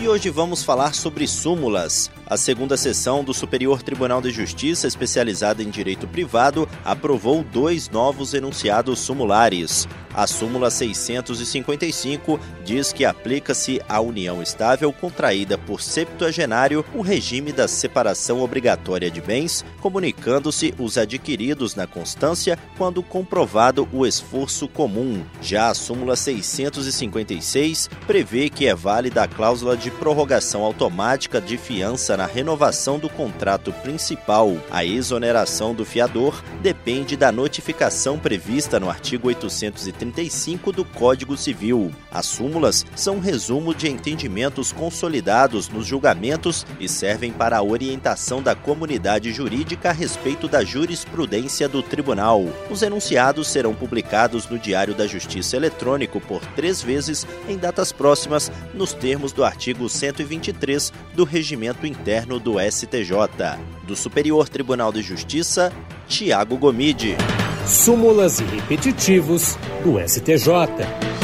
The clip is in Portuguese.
E hoje vamos falar sobre súmulas. A segunda sessão do Superior Tribunal de Justiça, especializada em direito privado, aprovou dois novos enunciados sumulares. A súmula 655 diz que aplica-se à união estável contraída por septuagenário o regime da separação obrigatória de bens, comunicando-se os adquiridos na constância quando comprovado o esforço comum. Já a súmula 656 prevê que é válida a cláusula de prorrogação automática de fiança na renovação do contrato principal. A exoneração do fiador depende da notificação prevista no artigo 835 do Código Civil. As súmulas são um resumo de entendimentos consolidados nos julgamentos e servem para a orientação da comunidade jurídica a respeito da jurisprudência do tribunal. Os enunciados serão publicados no Diário da Justiça Eletrônico por três vezes em datas próximas, nos termos do artigo 123 do Regimento Interno Interno do STJ. Do Superior Tribunal de Justiça, Tiago Gomide. Súmulas e repetitivos do STJ.